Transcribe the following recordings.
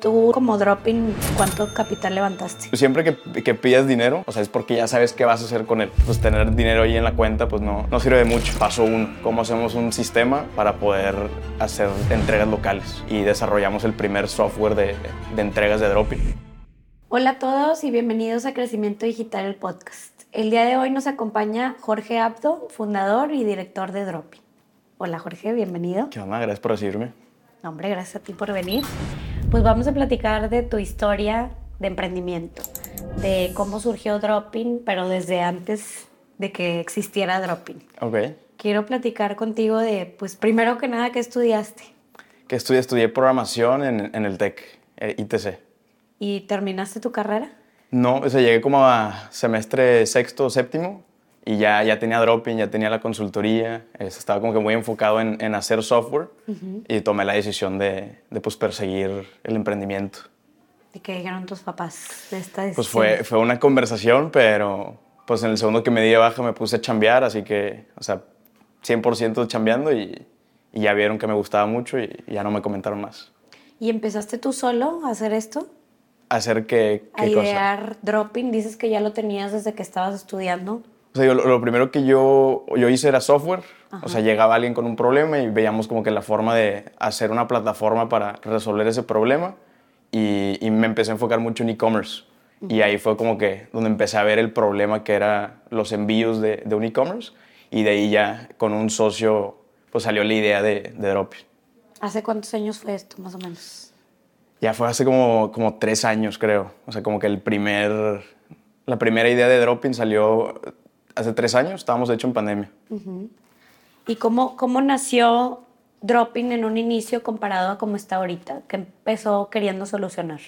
Tú como dropping, ¿cuánto capital levantaste? Siempre que, que pidas dinero, o sea, es porque ya sabes qué vas a hacer con él. Pues tener dinero ahí en la cuenta, pues no, no sirve de mucho. Paso uno, cómo hacemos un sistema para poder hacer entregas locales. Y desarrollamos el primer software de, de entregas de dropping. Hola a todos y bienvenidos a Crecimiento Digital, el podcast. El día de hoy nos acompaña Jorge Abdo, fundador y director de Dropping. Hola Jorge, bienvenido. ¿Qué onda? Gracias por recibirme. No, hombre, gracias a ti por venir. Pues vamos a platicar de tu historia de emprendimiento, de cómo surgió Dropping, pero desde antes de que existiera Dropping. Ok. Quiero platicar contigo de, pues primero que nada, ¿qué estudiaste? Que estudié, estudié programación en, en el TEC, eh, ITC. ¿Y terminaste tu carrera? No, o sea, llegué como a semestre sexto o séptimo y ya, ya tenía dropping, ya tenía la consultoría, estaba como que muy enfocado en, en hacer software y tomé la decisión de, de pues, perseguir el emprendimiento. ¿Y qué dijeron tus papás de esta decisión? Pues fue, fue una conversación, pero pues en el segundo que me di de baja me puse a chambear, así que, o sea, 100% chambeando y, y ya vieron que me gustaba mucho y, y ya no me comentaron más. ¿Y empezaste tú solo a hacer esto? ¿Hacer qué, A qué cosa? idear Dropping. Dices que ya lo tenías desde que estabas estudiando. O sea, yo, lo, lo primero que yo, yo hice era software. O sea, llegaba alguien con un problema y veíamos como que la forma de hacer una plataforma para resolver ese problema. Y, y me empecé a enfocar mucho en e-commerce. Y ahí fue como que donde empecé a ver el problema que era los envíos de, de un e-commerce. Y de ahí ya con un socio pues salió la idea de, de Dropping. ¿Hace cuántos años fue esto, más o menos? Ya fue hace como, como tres años, creo. O sea, como que el primer, la primera idea de Dropping salió hace tres años. Estábamos, de hecho, en pandemia. ¿Y cómo, cómo nació Dropping en un inicio comparado a cómo está ahorita? ¿Qué empezó queriendo solucionar?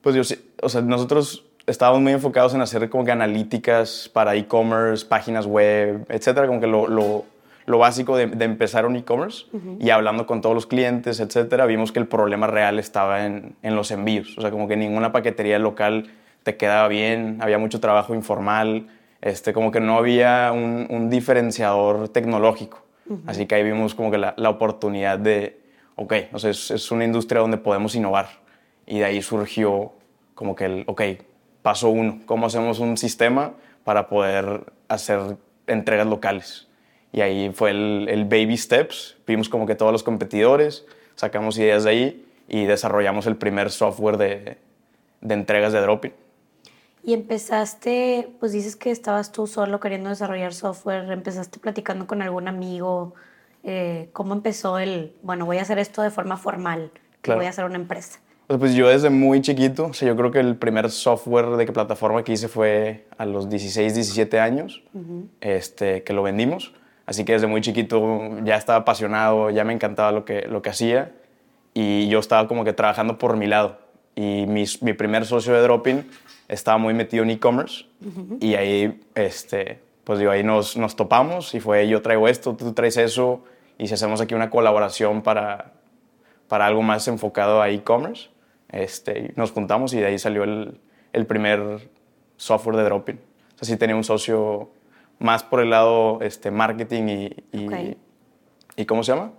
Pues yo sí, o sea, nosotros estábamos muy enfocados en hacer como que analíticas para e-commerce, páginas web, etcétera, como que lo, lo, lo básico de, de empezar un e-commerce y hablando con todos los clientes, etcétera, vimos que el problema real estaba en, en los envíos, o sea, como que ninguna paquetería local te quedaba bien, había mucho trabajo informal, este, como que no había un, un diferenciador tecnológico. Así que ahí vimos como que la, la oportunidad de, ok, o sea, es, es una industria donde podemos innovar. Y de ahí surgió como que el, ok, paso uno, ¿cómo hacemos un sistema para poder hacer entregas locales? Y ahí fue el, el baby steps, vimos como que todos los competidores, sacamos ideas de ahí y desarrollamos el primer software de, de entregas de dropping. Y empezaste, pues dices que estabas tú solo queriendo desarrollar software, empezaste platicando con algún amigo, eh, ¿cómo empezó el, bueno, voy a hacer esto de forma formal, Claro. voy a hacer una empresa? Pues, pues yo desde muy chiquito, o sea, yo creo que el primer software de que plataforma que hice fue a los 16, 17 años, este, que lo vendimos. Así que desde muy chiquito ya estaba apasionado, ya me encantaba lo que, lo que hacía y yo estaba como que trabajando por mi lado. Y mis- mi primer socio de Dropping estaba muy metido en e-commerce y ahí, este, pues digo, ahí nos, nos topamos y fue yo traigo esto, tú traes eso y si hacemos aquí una colaboración para, para algo más enfocado a e-commerce. Este, nos juntamos y de ahí salió el, el primer software de Dropping. O sea, sí tenía un socio más por el lado este, marketing y, y, Ok. y ¿cómo se llama?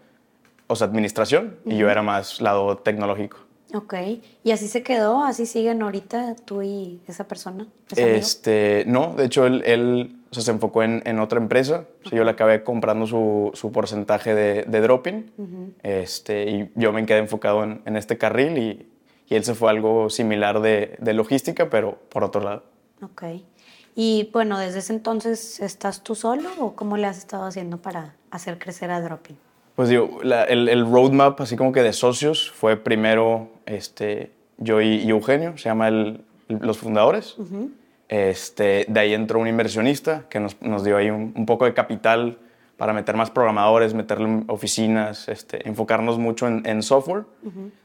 O sea, administración. Y yo era más lado tecnológico. Ok, y así se quedó, así siguen ahorita tú y esa persona. Este, no, de hecho, él, él, o sea, se enfocó en, en otra empresa. O sea, yo le acabé comprando su, su porcentaje de, de dropping. este, y yo me quedé enfocado en, en este carril y, y él se fue a algo similar de, de logística, pero por otro lado. Ok. Y bueno, desde ese entonces, ¿estás tú solo o cómo le has estado haciendo para hacer crecer a Dropping? Pues digo, la- el, el roadmap así como que de socios fue primero este, yo y, y Eugenio, se llama el- los fundadores. este, de ahí entró un inversionista que nos, nos dio ahí un, un poco de capital para meter más programadores, meterle oficinas, este, enfocarnos mucho en, en software.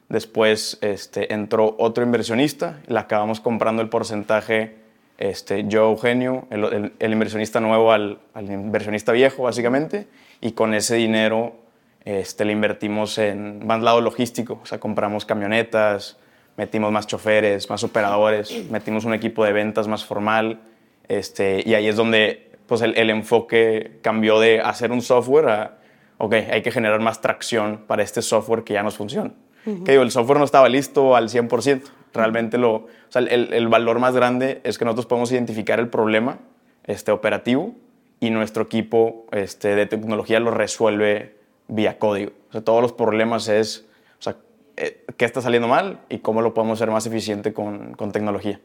Después este, entró otro inversionista, le acabamos comprando el porcentaje este, yo, Eugenio, el, el- el inversionista nuevo al, al inversionista viejo, básicamente, y con ese dinero este, le invertimos en más lado logístico, o sea, compramos camionetas, metimos más choferes, más operadores, metimos un equipo de ventas más formal, este, y ahí es donde pues, el, el enfoque cambió de hacer un software a, ok, hay que generar más tracción para este software que ya nos funciona. Que digo, el software no estaba listo al 100%. Realmente lo, o sea, el, el, valor más grande es que nosotros podemos identificar el problema este, operativo y nuestro equipo este, de tecnología lo resuelve vía código. O sea, todos los problemas es, o sea, eh, qué está saliendo mal y cómo lo podemos hacer más eficiente con, con tecnología.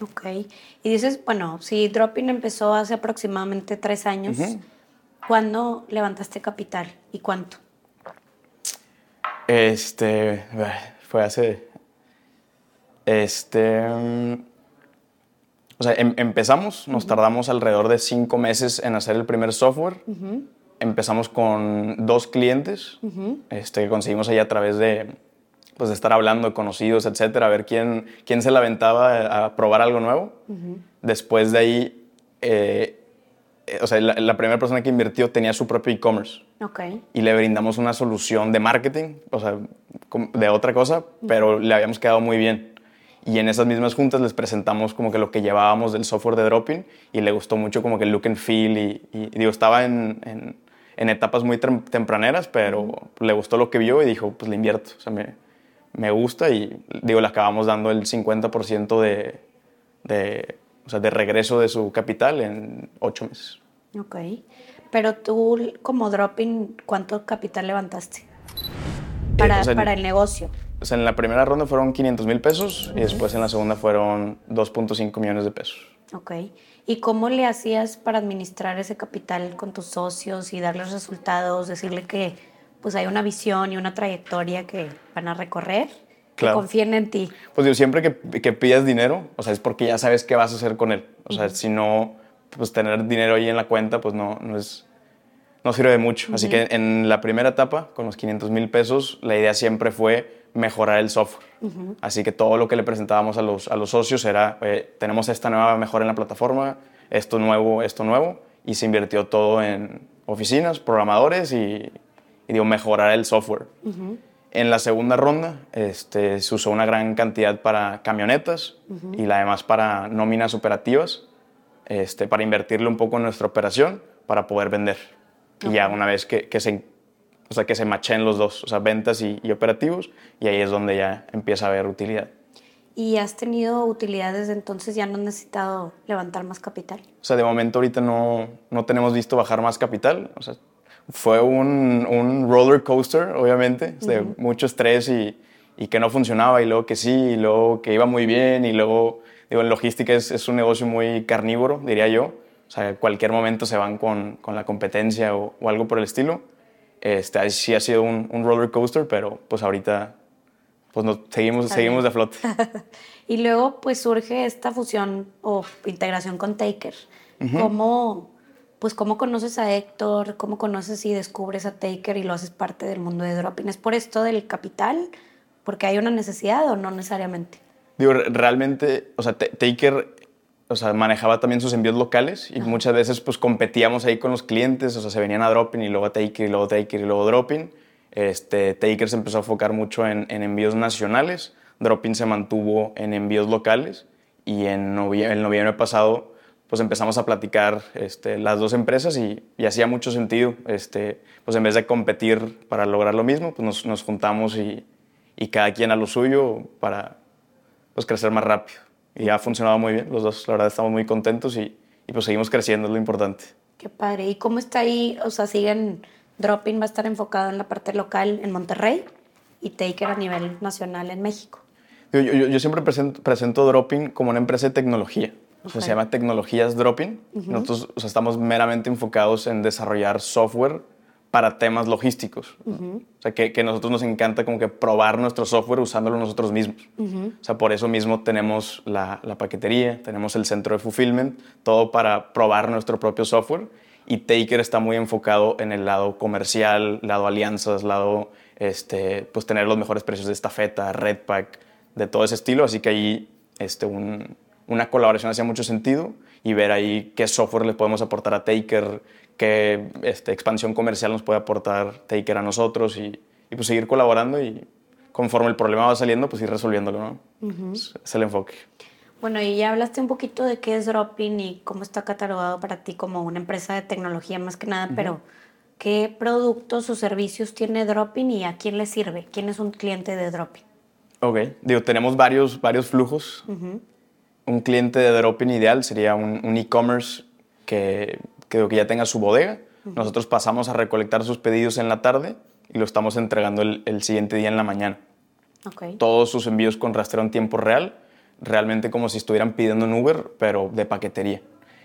Ok. Y dices, bueno, si Dropping empezó hace aproximadamente tres años, ¿cuándo levantaste capital y cuánto? Este, fue hace, este, o sea, em, empezamos, nos tardamos alrededor de cinco meses en hacer el primer software. Empezamos con dos clientes este, que conseguimos ahí a través de, pues, de estar hablando conocidos, etcétera, a ver quién, quién se la aventaba a probar algo nuevo. Después de ahí, eh, eh, o sea, la, primera persona que invirtió tenía su propio e-commerce. Okay. Y le brindamos una solución de marketing, o sea, de otra cosa, pero le habíamos quedado muy bien. Y en esas mismas juntas les presentamos como que lo que llevábamos del software de Dropping y le gustó mucho como que el look and feel y, digo, estaba en, en, en, etapas muy tempraneras, pero le gustó lo que vio y dijo, pues le invierto. O sea, me, me gusta y digo, le acabamos dando el 50% de, de, o sea, de regreso de su capital en ocho meses. Ok. Pero tú, como dropping, ¿cuánto capital levantaste? Para, eh, para el negocio. O sea, en la primera ronda fueron 500 mil pesos y después en la segunda fueron 2.5 millones de pesos. Ok. ¿Y cómo le hacías para administrar ese capital con tus socios y darles resultados, decirle que pues hay una visión y una trayectoria que van a recorrer, que confíen en ti. Pues yo siempre que, que, pidas dinero, o sea, es porque ya sabes qué vas a hacer con él. O sea, si no, pues tener dinero ahí en la cuenta, pues no, no es, no sirve de mucho. Así que en la primera etapa, con los 500 mil pesos, la idea siempre fue mejorar el software. Así que todo lo que le presentábamos a los, a los socios era, tenemos esta nueva mejora en la plataforma, esto nuevo, esto nuevo, y se invirtió todo en oficinas, programadores y, y digo, mejorar el software. En la segunda ronda este, se usó una gran cantidad para camionetas y la demás para nóminas operativas, este, para invertirle un poco en nuestra operación para poder vender. Y ya una vez que, que, se, o sea, que se machen los dos, o sea, ventas y, operativos, y ahí es donde ya empieza a haber utilidad. ¿Y has tenido utilidad desde entonces? ¿Ya no has necesitado levantar más capital? O sea, de momento ahorita no, no tenemos visto bajar más capital. O sea, fue un, un roller coaster, obviamente, de mucho estrés y, y, que no funcionaba, y luego que sí, y luego que iba muy bien, y luego, digo, en logística es, es un negocio muy carnívoro, diría yo. O sea, cualquier momento se van con, con la competencia o, o, algo por el estilo. Este, sí ha sido un, un, roller coaster, pero pues ahorita pues no, seguimos, seguimos de flote. y luego pues surge esta fusión o integración con Taker. ¿Cómo, pues cómo conoces a Héctor, cómo conoces y descubres a Taker y lo haces parte del mundo de Dropping. ¿Es por esto del capital? ¿Porque hay una necesidad o no necesariamente? Digo, realmente, o sea, Taker o sea, manejaba también sus envíos locales y muchas veces pues competíamos ahí con los clientes, o sea, se venían a Dropping y luego a Taker y luego Taker y luego Dropping. Este, Taker se empezó a enfocar mucho en, en envíos nacionales, Dropping se mantuvo en envíos locales y en noviembre, el noviembre pasado pues empezamos a platicar este, las dos empresas y, y, hacía mucho sentido. Este, pues en vez de competir para lograr lo mismo, pues nos, nos juntamos y, y, cada quien a lo suyo para pues crecer más rápido. Y ha funcionado muy bien, los dos, la verdad, estamos muy contentos y, y pues seguimos creciendo, es lo importante. Qué padre. ¿Y cómo está ahí? O sea, siguen, Dropping va a estar enfocado en la parte local en Monterrey y Taker a nivel nacional en México. Yo, yo, yo siempre presento, presento Dropping como una empresa de tecnología. O sea, se llama Tecnologías Dropping. Nosotros o sea, estamos meramente enfocados en desarrollar software para temas logísticos. O sea, que, que, nosotros nos encanta como que probar nuestro software usándolo nosotros mismos. O sea, por eso mismo tenemos la, la, paquetería, tenemos el centro de fulfillment, todo para probar nuestro propio software. Y Taker está muy enfocado en el lado comercial, lado alianzas, lado, este, pues tener los mejores precios de estafeta, Redpack, de todo ese estilo. Así que ahí este, un, una colaboración hacía mucho sentido y ver ahí qué software le podemos aportar a Taker, qué este, expansión comercial nos puede aportar Taker a nosotros y, y, pues seguir colaborando y conforme el problema va saliendo, pues ir resolviéndolo, ¿no? es, el enfoque. Bueno, y ya hablaste un poquito de qué es Dropping y cómo está catalogado para ti como una empresa de tecnología más que nada, pero qué productos o servicios tiene Dropping y a quién le sirve. ¿Quién es un cliente de Dropping? Ok, digo, tenemos varios, varios flujos. Un cliente de Dropping ideal sería un e-commerce que, que, que ya tenga su bodega. Nosotros pasamos a recolectar sus pedidos en la tarde y lo estamos entregando el, el siguiente día en la mañana. Okay. Todos sus envíos con rastreo en tiempo real, realmente como si estuvieran pidiendo en Uber, pero de paquetería.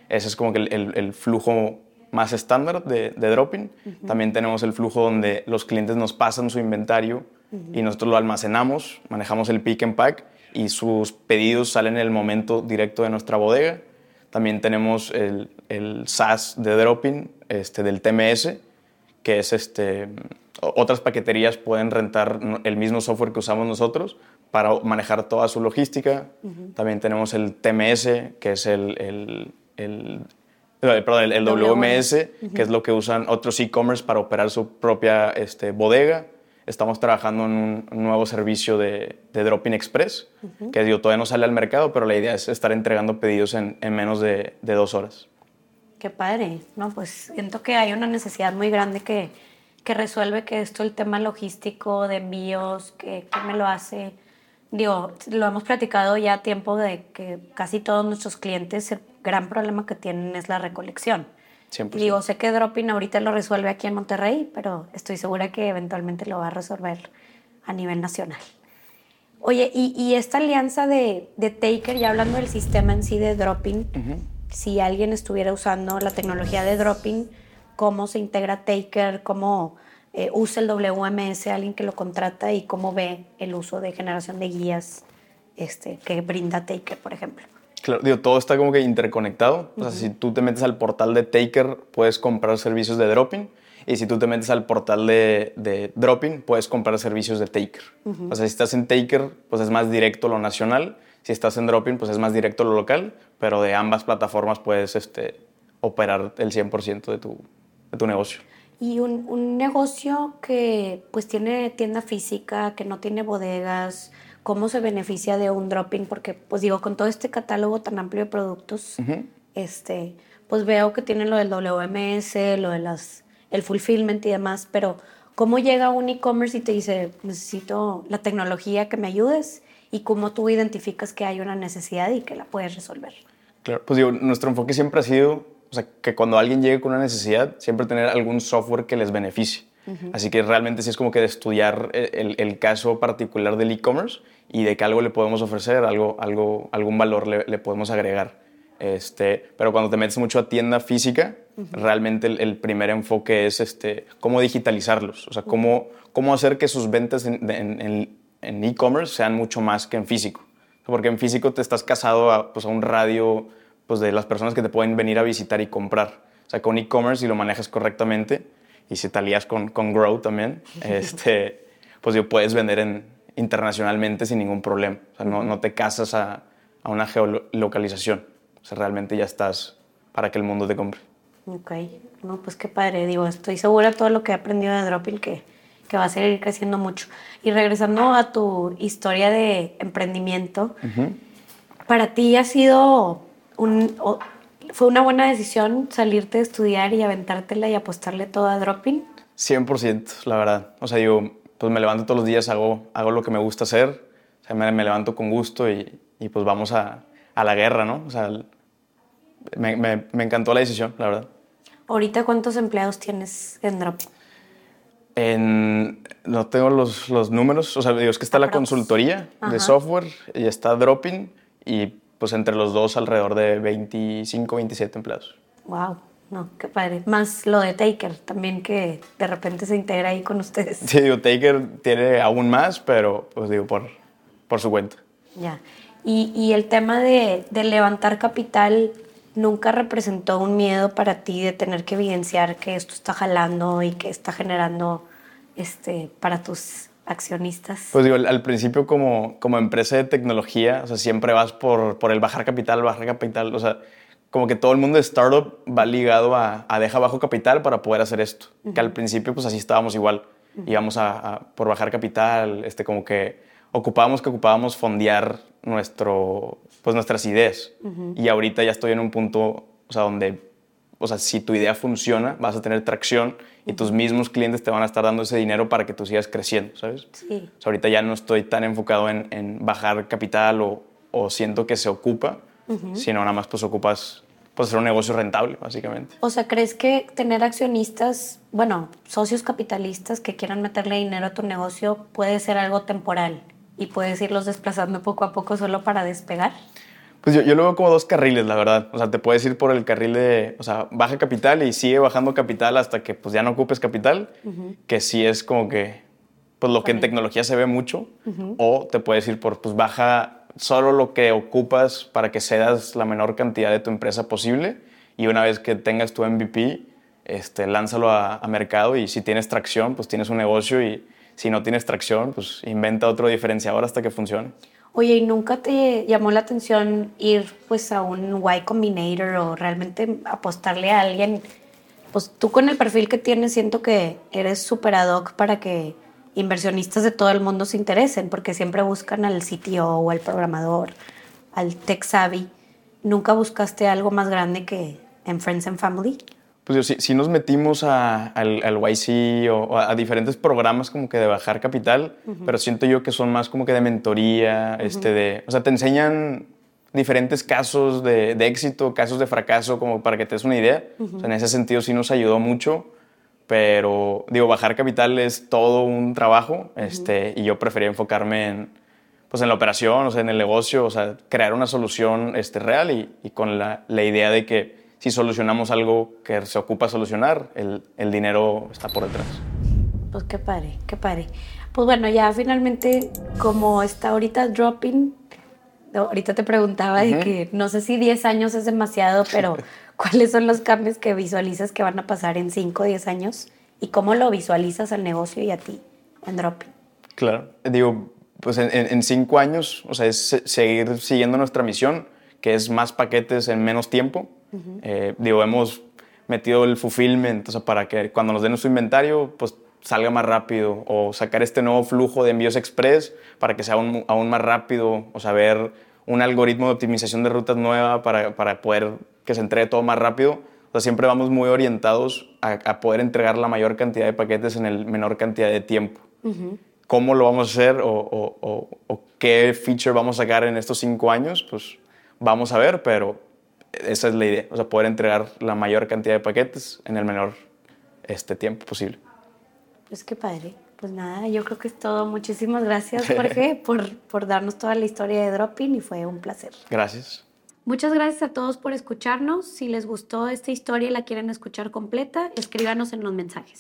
Ese es como que el, el, el flujo más estándar de, de dropping. También tenemos el flujo donde los clientes nos pasan su inventario y nosotros lo almacenamos, manejamos el pick and pack y sus pedidos salen en el momento directo de nuestra bodega. También tenemos el, el SaaS de dropping este, del TMS, que es este, otras paqueterías pueden rentar el mismo software que usamos nosotros para manejar toda su logística. También tenemos el TMS, que es el, el, el perdón, el, WMS, que es lo que usan otros e-commerce para operar su propia este, bodega. Estamos trabajando en un, nuevo servicio de, de Dropping Express, que digo, todavía no sale al mercado, pero la idea es estar entregando pedidos en, en menos de, de, dos horas. Qué padre, ¿no? Pues siento que hay una necesidad muy grande que, que resuelve que esto, el tema logístico de envíos, que, que me lo hace. Digo, lo hemos platicado ya a tiempo de que casi todos nuestros clientes, el gran problema que tienen es la recolección. 100%. Digo, sé que Dropping ahorita lo resuelve aquí en Monterrey, pero estoy segura que eventualmente lo va a resolver a nivel nacional. Oye, y, y esta alianza de, de, Taker, ya hablando del sistema en sí de Dropping, uh -huh. si alguien estuviera usando la tecnología de Dropping, ¿cómo se integra Taker? ¿Cómo eh, usa el WMS alguien que lo contrata y cómo ve el uso de generación de guías este, que brinda Taker, por ejemplo? Claro, digo, todo está como que interconectado. O sea, uh -huh. si tú te metes al portal de Taker, puedes comprar servicios de Dropping. Y si tú te metes al portal de, de Dropping, puedes comprar servicios de Taker. Uh -huh. O sea, si estás en Taker, pues es más directo lo nacional. Si estás en Dropping, pues es más directo lo local. Pero de ambas plataformas puedes este, operar el 100% de tu, de tu negocio. Y un, un, negocio que pues tiene tienda física, que no tiene bodegas, ¿cómo se beneficia de un dropping? Porque pues digo, con todo este catálogo tan amplio de productos, uh -huh. este, pues veo que tienen lo del WMS, lo de las, el fulfillment y demás, pero ¿cómo llega un e-commerce y te dice, necesito la tecnología que me ayudes? ¿Y cómo tú identificas que hay una necesidad y que la puedes resolver? Claro, pues digo, nuestro enfoque siempre ha sido o sea, que cuando alguien llegue con una necesidad, siempre tener algún software que les beneficie. Uh -huh. Así que realmente sí es como que de estudiar el, el caso particular del e-commerce y de que algo le podemos ofrecer, algo, algo, algún valor le, le podemos agregar. Este, pero cuando te metes mucho a tienda física, uh -huh. realmente el, el, primer enfoque es este, cómo digitalizarlos, o sea, cómo, cómo hacer que sus ventas en e-commerce sean mucho más que en físico. Porque en físico te estás casado a, pues, a un radio pues, de las personas que te pueden venir a visitar y comprar. O sea, con e-commerce, si lo manejas correctamente y si te alías con, con Grow también, este, pues yo puedes vender en, internacionalmente sin ningún problema. O sea, no, no te casas a, a, una geolocalización. O sea, realmente ya estás para que el mundo te compre. Ok, no, pues qué padre. Digo, estoy segura de todo lo que he aprendido de Dropping que, que va a seguir creciendo mucho. Y regresando a tu historia de emprendimiento, uh -huh. para ti ha sido un, fue una buena decisión salirte de estudiar y aventártela y apostarle todo a Dropping. 100%, la verdad. O sea, yo pues me levanto todos los días, hago, hago lo que me gusta hacer, o sea, me, me levanto con gusto y, y pues vamos a, a, la guerra, ¿no? O sea, me, me, me, encantó la decisión, la verdad. ¿Ahorita cuántos empleados tienes en Dropping? En, no tengo los, los, números, o sea, digo, es que está la consultoría Ajá. de software y está Dropping y pues entre los dos alrededor de 25, 27 empleados. Wow, no, qué padre. Más lo de Taker también que de repente se integra ahí con ustedes. Sí, digo, Taker tiene aún más, pero pues digo, por, por su cuenta. Ya. Y, y el tema de, de levantar capital nunca representó un miedo para ti de tener que evidenciar que esto está jalando y que está generando este, para tus accionistas? Pues digo, al principio como, como empresa de tecnología, o sea, siempre vas por, por el bajar capital, bajar capital, o sea, como que todo el mundo de startup va ligado a, a deja bajo capital para poder hacer esto. Uh -huh. Que al principio pues así estábamos igual, uh -huh. íbamos a, a, por bajar capital, este, como que ocupábamos que ocupábamos fondear nuestro, pues nuestras ideas. Uh -huh. Y ahorita ya estoy en un punto, o sea, donde o sea, si tu idea funciona, vas a tener tracción y tus mismos clientes te van a estar dando ese dinero para que tú sigas creciendo, ¿sabes? Sí. ahorita ya no estoy tan enfocado en, en bajar capital o, o, siento que se ocupa, sino nada más pues ocupas pues hacer un negocio rentable, básicamente. O sea, ¿crees que tener accionistas, bueno, socios capitalistas que quieran meterle dinero a tu negocio puede ser algo temporal y puedes irlos desplazando poco a poco solo para despegar? Pues yo, yo, lo veo como dos carriles, la verdad. O sea, te puedes ir por el carril de, o sea, baja capital y sigue bajando capital hasta que pues ya no ocupes capital, que sí es como que, pues lo que en tecnología se ve mucho. O te puedes ir por, pues baja solo lo que ocupas para que cedas la menor cantidad de tu empresa posible y una vez que tengas tu MVP, este, lánzalo a, a mercado y si tienes tracción, pues tienes un negocio y si no tienes tracción, pues inventa otro diferenciador hasta que funcione. Oye, ¿y nunca te llamó la atención ir pues a un Y Combinator o realmente apostarle a alguien? Pues tú con el perfil que tienes siento que eres super ad hoc para que inversionistas de todo el mundo se interesen, porque siempre buscan al CTO o al programador, al tech savvy. ¿Nunca buscaste algo más grande que en Friends and Family? Pues sí, sí nos metimos a, al, al, YC o a, diferentes programas como que de bajar capital, uh -huh. pero siento yo que son más como que de mentoría, uh -huh. este de, o sea, te enseñan diferentes casos de, de, éxito, casos de fracaso, como para que te des una idea. Uh -huh. o sea, en ese sentido sí nos ayudó mucho, pero digo, bajar capital es todo un trabajo este, y yo prefería enfocarme en, pues, en la operación, o sea, en el negocio, o sea, crear una solución este, real y, y con la, la idea de que si solucionamos algo que se ocupa solucionar, el, el, dinero está por detrás. Pues qué padre, qué padre. Pues bueno, ya finalmente, como está ahorita dropping, ahorita te preguntaba uh -huh. de que no sé si 10 años es demasiado, pero ¿cuáles son los cambios que visualizas que van a pasar en 5 o 10 años? ¿Y cómo lo visualizas al negocio y a ti en dropping? Claro, digo, pues en, en cinco años, o sea, es seguir siguiendo nuestra misión, que es más paquetes en menos tiempo Uh -huh. eh, digo, hemos metido el fulfillment, o sea, para que cuando nos den nuestro inventario, pues salga más rápido, o sacar este nuevo flujo de envíos express para que sea aún, aún más rápido, o saber un algoritmo de optimización de rutas nueva para, para poder que se entregue todo más rápido. O sea, siempre vamos muy orientados a, a, poder entregar la mayor cantidad de paquetes en el menor cantidad de tiempo. Uh -huh. ¿Cómo lo vamos a hacer o, o, o, o, qué feature vamos a sacar en estos cinco años? Pues vamos a ver, pero esa es la idea, o sea, poder entregar la mayor cantidad de paquetes en el menor este, tiempo posible. Pues qué padre. Pues nada, yo creo que es todo. Muchísimas gracias, Jorge, por, por darnos toda la historia de Dropping y fue un placer. Gracias. Muchas gracias a todos por escucharnos. Si les gustó esta historia y la quieren escuchar completa, escríbanos en los mensajes.